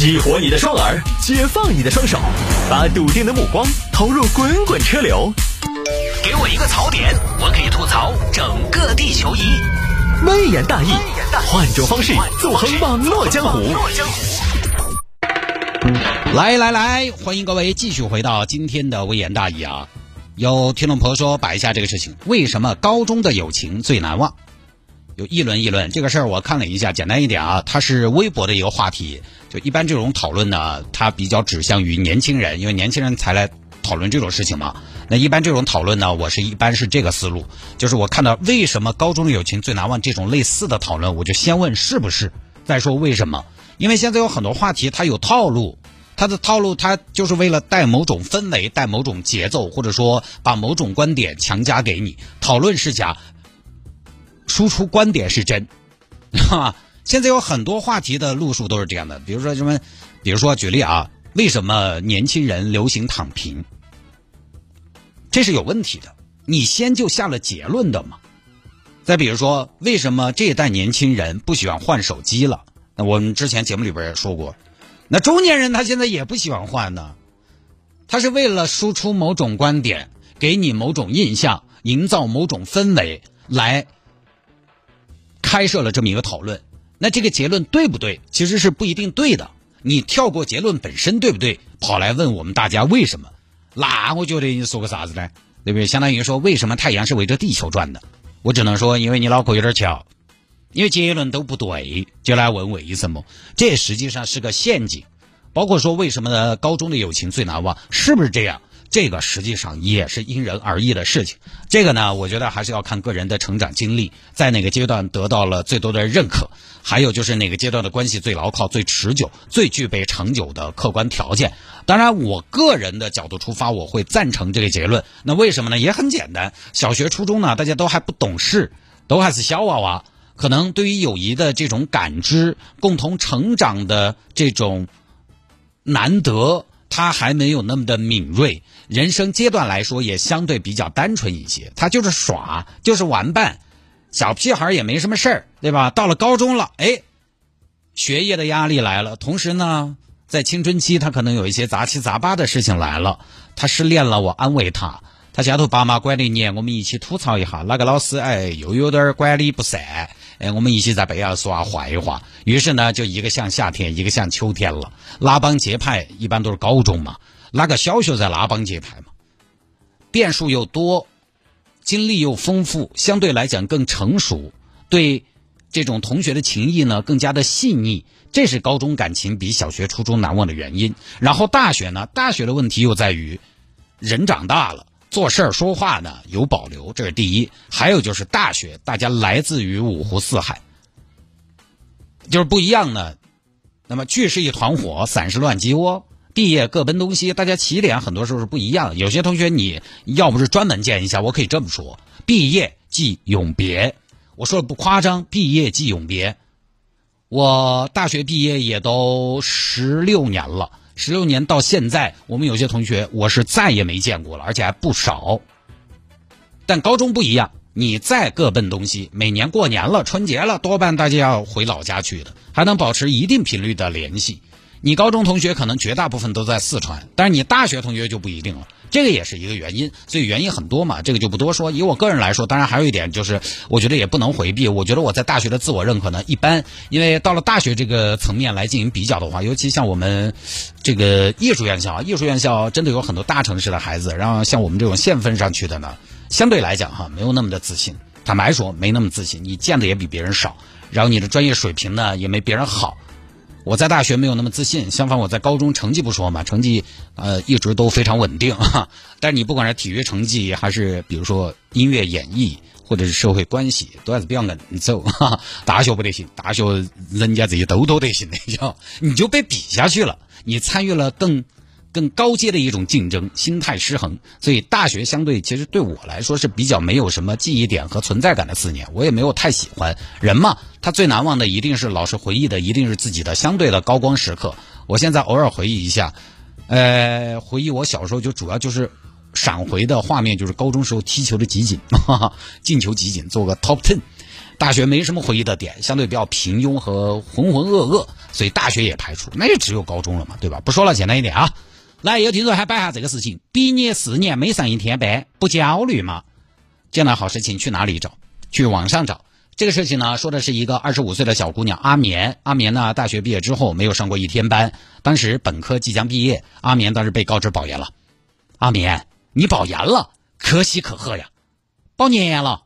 激活你的双耳，解放你的双手，把笃定的目光投入滚滚车流。给我一个槽点，我可以吐槽整个地球仪。微言大义，换种方式纵横网络江湖。来来来，欢迎各位继续回到今天的微言大义啊！有听众朋友说摆一下这个事情，为什么高中的友情最难忘？就议论议论这个事儿，我看了一下，简单一点啊，它是微博的一个话题。就一般这种讨论呢，它比较指向于年轻人，因为年轻人才来讨论这种事情嘛。那一般这种讨论呢，我是一般是这个思路，就是我看到为什么高中的友情最难忘这种类似的讨论，我就先问是不是，再说为什么。因为现在有很多话题它有套路，它的套路它就是为了带某种氛围、带某种节奏，或者说把某种观点强加给你。讨论是假，输出观点是真，哈。现在有很多话题的路数都是这样的，比如说什么，比如说举例啊，为什么年轻人流行躺平？这是有问题的，你先就下了结论的嘛。再比如说，为什么这一代年轻人不喜欢换手机了？那我们之前节目里边也说过，那中年人他现在也不喜欢换呢，他是为了输出某种观点，给你某种印象，营造某种氛围，来开设了这么一个讨论。那这个结论对不对？其实是不一定对的。你跳过结论本身对不对？跑来问我们大家为什么？那我觉得你说个啥子呢？对不对？相当于说为什么太阳是围着地球转的？我只能说，因为你脑壳有点翘，因为结论都不对，就来问为什么？这实际上是个陷阱。包括说为什么呢？高中的友情最难忘，是不是这样？这个实际上也是因人而异的事情。这个呢，我觉得还是要看个人的成长经历，在哪个阶段得到了最多的认可，还有就是哪个阶段的关系最牢靠、最持久、最具备长久的客观条件。当然，我个人的角度出发，我会赞成这个结论。那为什么呢？也很简单，小学、初中呢，大家都还不懂事，都还是小娃娃，可能对于友谊的这种感知、共同成长的这种难得。他还没有那么的敏锐，人生阶段来说也相对比较单纯一些。他就是耍，就是玩伴，小屁孩也没什么事儿，对吧？到了高中了，哎，学业的压力来了，同时呢，在青春期他可能有一些杂七杂八的事情来了。他失恋了，我安慰他；他家头爸妈管得严，我们一起吐槽一下。哪个老师哎，又有点管理不善。哎，我们一起在背后说下坏话，于是呢，就一个像夏天，一个像秋天了。拉帮结派一般都是高中嘛，哪个小学在拉帮结派嘛？变数又多，经历又丰富，相对来讲更成熟，对这种同学的情谊呢更加的细腻，这是高中感情比小学、初中难忘的原因。然后大学呢，大学的问题又在于人长大了。做事儿说话呢有保留，这是第一。还有就是大学，大家来自于五湖四海，就是不一样呢。那么聚是一团火，散是乱鸡窝。毕业各奔东西，大家起点很多时候是不一样。有些同学你要不是专门见一下，我可以这么说：毕业即永别。我说的不夸张，毕业即永别。我大学毕业也都十六年了。十六年到现在，我们有些同学我是再也没见过了，而且还不少。但高中不一样，你再各奔东西，每年过年了、春节了，多半大家要回老家去的，还能保持一定频率的联系。你高中同学可能绝大部分都在四川，但是你大学同学就不一定了。这个也是一个原因，所以原因很多嘛，这个就不多说。以我个人来说，当然还有一点就是，我觉得也不能回避。我觉得我在大学的自我认可呢一般，因为到了大学这个层面来进行比较的话，尤其像我们这个艺术院校，艺术院校真的有很多大城市的孩子，然后像我们这种县分上去的呢，相对来讲哈，没有那么的自信。坦白说，没那么自信，你见的也比别人少，然后你的专业水平呢也没别人好。我在大学没有那么自信，相反我在高中成绩不说嘛，成绩呃一直都非常稳定。但你不管是体育成绩，还是比如说音乐演绎，或者是社会关系，都还是比较硬走。大学不得行，大学人家这些都都得行的，就你就被比下去了，你参与了更。更高阶的一种竞争，心态失衡，所以大学相对其实对我来说是比较没有什么记忆点和存在感的四年，我也没有太喜欢。人嘛，他最难忘的一定是老师回忆的，一定是自己的相对的高光时刻。我现在偶尔回忆一下，呃，回忆我小时候就主要就是闪回的画面，就是高中时候踢球的集锦，进球集锦，做个 top ten。大学没什么回忆的点，相对比较平庸和浑浑噩噩，所以大学也排除，那就只有高中了嘛，对吧？不说了，简单一点啊。来，有听众还摆下这个事情：毕业四年没上一天班，不焦虑吗？见到好事情去哪里找？去网上找。这个事情呢，说的是一个二十五岁的小姑娘阿棉。阿棉呢，大学毕业之后没有上过一天班，当时本科即将毕业，阿棉当时被告知保研了。阿棉，你保研了，可喜可贺呀！保研了，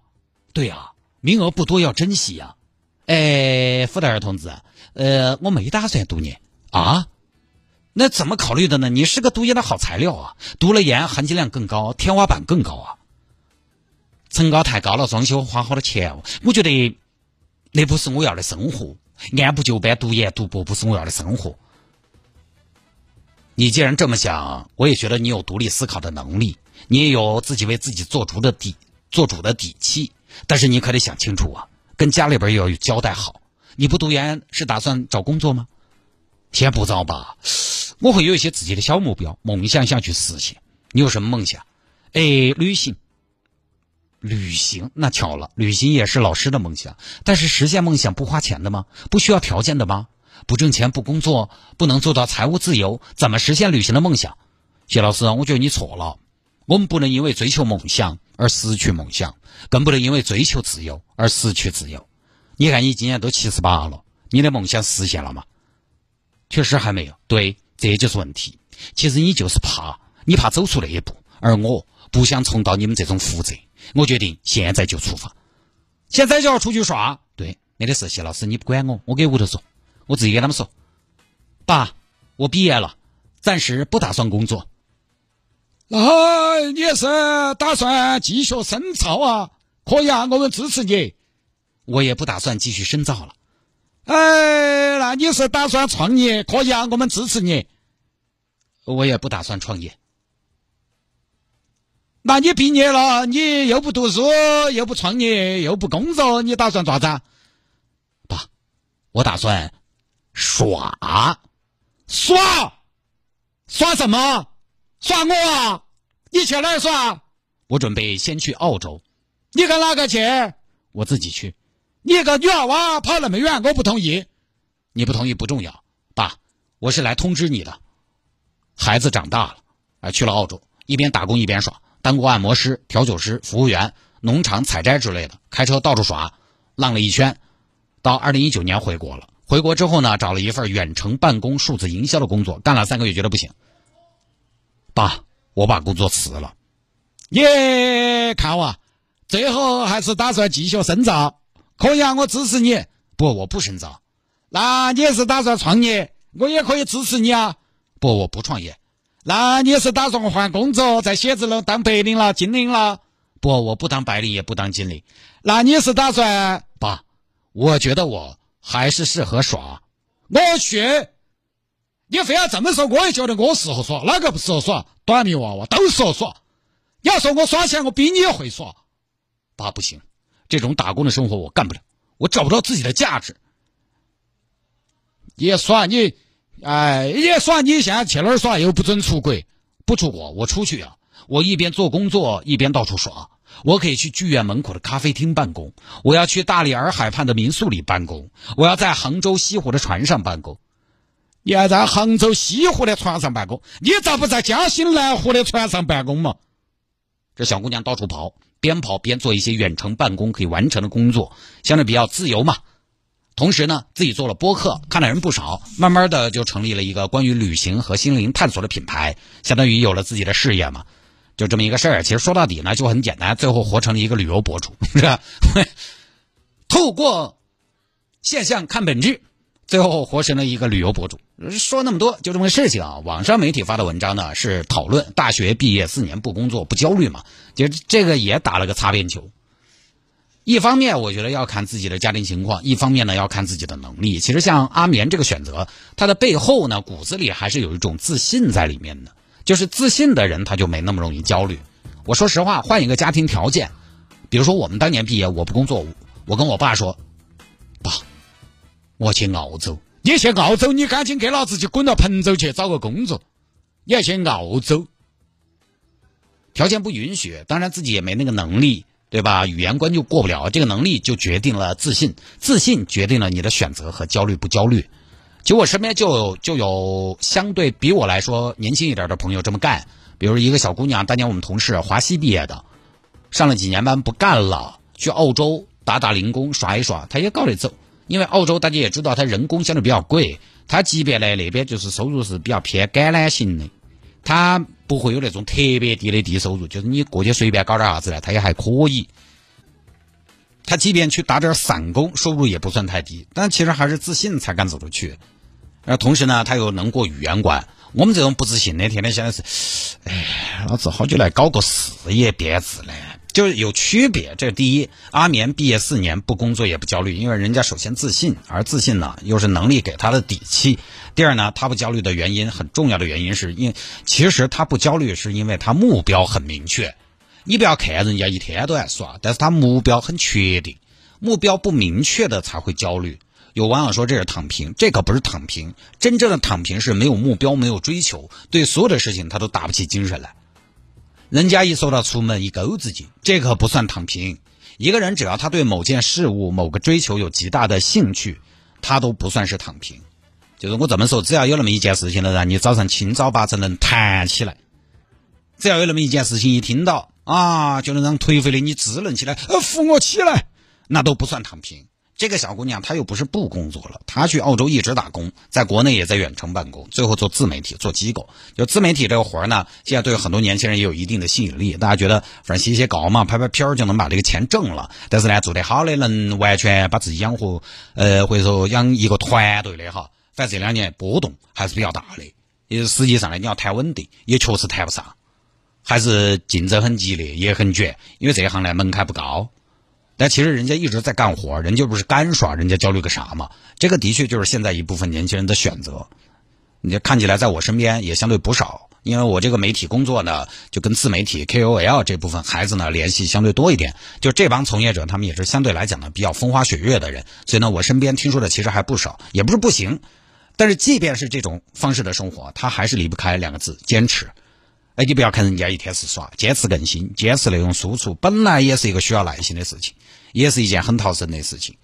对呀，名额不多，要珍惜呀。哎，福德尔同志，呃，我没打算读研啊。那怎么考虑的呢？你是个读研的好材料啊，读了研含金量更高，天花板更高啊。层高太高了，装修花好多钱。我觉得那不是我要的生活，按部就班读研读博不是我要的生活。你既然这么想，我也觉得你有独立思考的能力，你也有自己为自己做主的底做主的底气。但是你可得想清楚啊，跟家里边要有交代好。你不读研是打算找工作吗？先不找吧。我会有一些自己的小目标、梦想想去实现。你有什么梦想？哎，旅行。旅行那巧了，旅行也是老师的梦想。但是实现梦想不花钱的吗？不需要条件的吗？不挣钱不工作，不能做到财务自由，怎么实现旅行的梦想？谢老师，我觉得你错了。我们不能因为追求梦想而失去梦想，更不能因为追求自由而失去自由。你看，你今年都七十八了，你的梦想实现了吗？确实还没有。对。这就是问题。其实你就是怕，你怕走出那一步，而我不想重蹈你们这种覆辙。我决定现在就出发，现在就要出去耍。对，没得事，谢老师，你不管我，我给屋头说，我自己跟他们说。爸，我毕业了，暂时不打算工作。那你是打算继续深造啊？可以啊，我们支持你。我也不打算继续深造了。哎，那你是打算创业？可以啊，我们支持你。我也不打算创业。那你毕业了，你又不读书，又不创业，又不工作，你打算咋子啊？爸，我打算耍耍耍什么？耍我啊？你去哪儿耍？我准备先去澳洲。你跟哪个去？我自己去。你个女娃娃跑那么远，我不同意。你不同意不重要，爸，我是来通知你的。孩子长大了，啊，去了澳洲，一边打工一边耍，当过按摩师、调酒师、服务员、农场采摘之类的，开车到处耍，浪了一圈，到二零一九年回国了。回国之后呢，找了一份远程办公数字营销的工作，干了三个月，觉得不行。爸，我把工作辞了。耶，看我，最后还是打算继续深造。可以啊，我支持你。不，我不深造。那你是打算创业？我也可以支持你啊。不，我不创业。那你是打算换工作，在写字楼当白领了、经理了？不，我不当白领，也不当经理。那你是打算？爸，我觉得我还是适合耍。我去，你非要这么说，我也觉得我适合耍。哪个不适合耍？短命娃娃都适合耍。你要说我耍起来，我比你会耍。爸，不行。这种打工的生活我干不了，我找不到自己的价值。也算你，哎，也算你现在去哪儿耍？又不准出国，不出国我出去啊！我一边做工作一边到处耍。我可以去剧院门口的咖啡厅办公，我要去大理洱海畔的民宿里办公，我要在杭州西湖的船上办公。你要在杭州西湖的船上办公？你咋不在嘉兴南湖的船上办公嘛？这小姑娘到处跑。边跑边做一些远程办公可以完成的工作，相对比较自由嘛。同时呢，自己做了播客，看的人不少，慢慢的就成立了一个关于旅行和心灵探索的品牌，相当于有了自己的事业嘛。就这么一个事儿，其实说到底呢，就很简单，最后活成了一个旅游博主，是吧？透过现象看本质。最后活成了一个旅游博主。说那么多，就这么个事情啊。网上媒体发的文章呢，是讨论大学毕业四年不工作不焦虑嘛？就这个也打了个擦边球。一方面，我觉得要看自己的家庭情况；一方面呢，要看自己的能力。其实像阿棉这个选择，他的背后呢，骨子里还是有一种自信在里面的。就是自信的人，他就没那么容易焦虑。我说实话，换一个家庭条件，比如说我们当年毕业，我不工作，我跟我爸说，我去澳洲，你去澳洲，你赶紧给老子去滚到彭州去找个工作。你要去澳洲，条件不允许，当然自己也没那个能力，对吧？语言关就过不了，这个能力就决定了自信，自信决定了你的选择和焦虑不焦虑。就我身边就有就有相对比我来说年轻一点的朋友这么干，比如一个小姑娘，当年我们同事，华西毕业的，上了几年班不干了，去澳洲打打零工耍一耍，她也搞得走。因为澳洲大家也知道，它人工相对比较贵，它即便呢那边就是收入是比较偏橄榄型的，它不会有那种特别低的低收入，就是你过去随便搞点啥子呢，它也还可以。他即便去打点散工，收入也不算太低，但其实还是自信才敢走出去。然后同时呢，他又能过语言关。我们这种不自信的，天天想的是，哎，老子好久来搞个事业编制呢。就是有区别，这第一。阿棉毕业四年不工作也不焦虑，因为人家首先自信，而自信呢又是能力给他的底气。第二呢，他不焦虑的原因很重要的原因是因为，其实他不焦虑是因为他目标很明确。你不要看人家一天都在耍，但是他目标很确定。目标不明确的才会焦虑。有网友说这是躺平，这可不是躺平，真正的躺平是没有目标、没有追求，对所有的事情他都打不起精神来。人家一说到出门一钩子劲，这可不算躺平。一个人只要他对某件事物、某个追求有极大的兴趣，他都不算是躺平。就是我这么说，只要有那么一件事情能让你早上清早八晨能弹起来，只要有那么一件事情一听到啊，就能让颓废的你支棱起来，呃，扶我起来，那都不算躺平。这个小姑娘她又不是不工作了，她去澳洲一直打工，在国内也在远程办公，最后做自媒体做机构。就自媒体这个活儿呢，现在对很多年轻人也有一定的吸引力。大家觉得反正写写稿嘛，拍拍片儿就能把这个钱挣了。但是呢，做得好的能完全把自己养活，呃，或者说养一个团队的哈，反正这两年波动还是比较大的。也实际上呢，你要谈稳定，也确实谈不上，还是竞争很激烈，也很卷，因为这一行呢门槛不高。但其实人家一直在干活，人家不是干耍，人家焦虑个啥嘛？这个的确就是现在一部分年轻人的选择。你看起来在我身边也相对不少，因为我这个媒体工作呢，就跟自媒体 KOL 这部分孩子呢联系相对多一点。就这帮从业者，他们也是相对来讲呢比较风花雪月的人，所以呢，我身边听说的其实还不少，也不是不行。但是即便是这种方式的生活，他还是离不开两个字：坚持。哎，你不要看人家一天是耍，坚持更新，坚持内容输出，本来也是一个需要耐心的事情，也是一件很讨生的事情。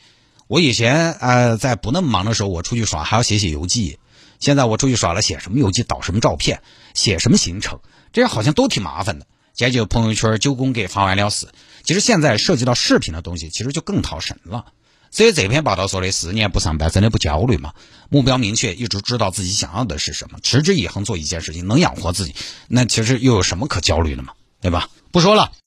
我以前呃在不那么忙的时候，我出去耍还要写写游记，现在我出去耍了，写什么游记，导什么照片，写什么行程，这样好像都挺麻烦的。现在就朋友圈九宫格发完了事。其实现在涉及到视频的东西，其实就更讨神了。所以这篇报道说的四年不上班真的不焦虑吗？目标明确，一直知道自己想要的是什么，持之以恒做一件事情，能养活自己，那其实又有什么可焦虑的嘛？对吧？不说了。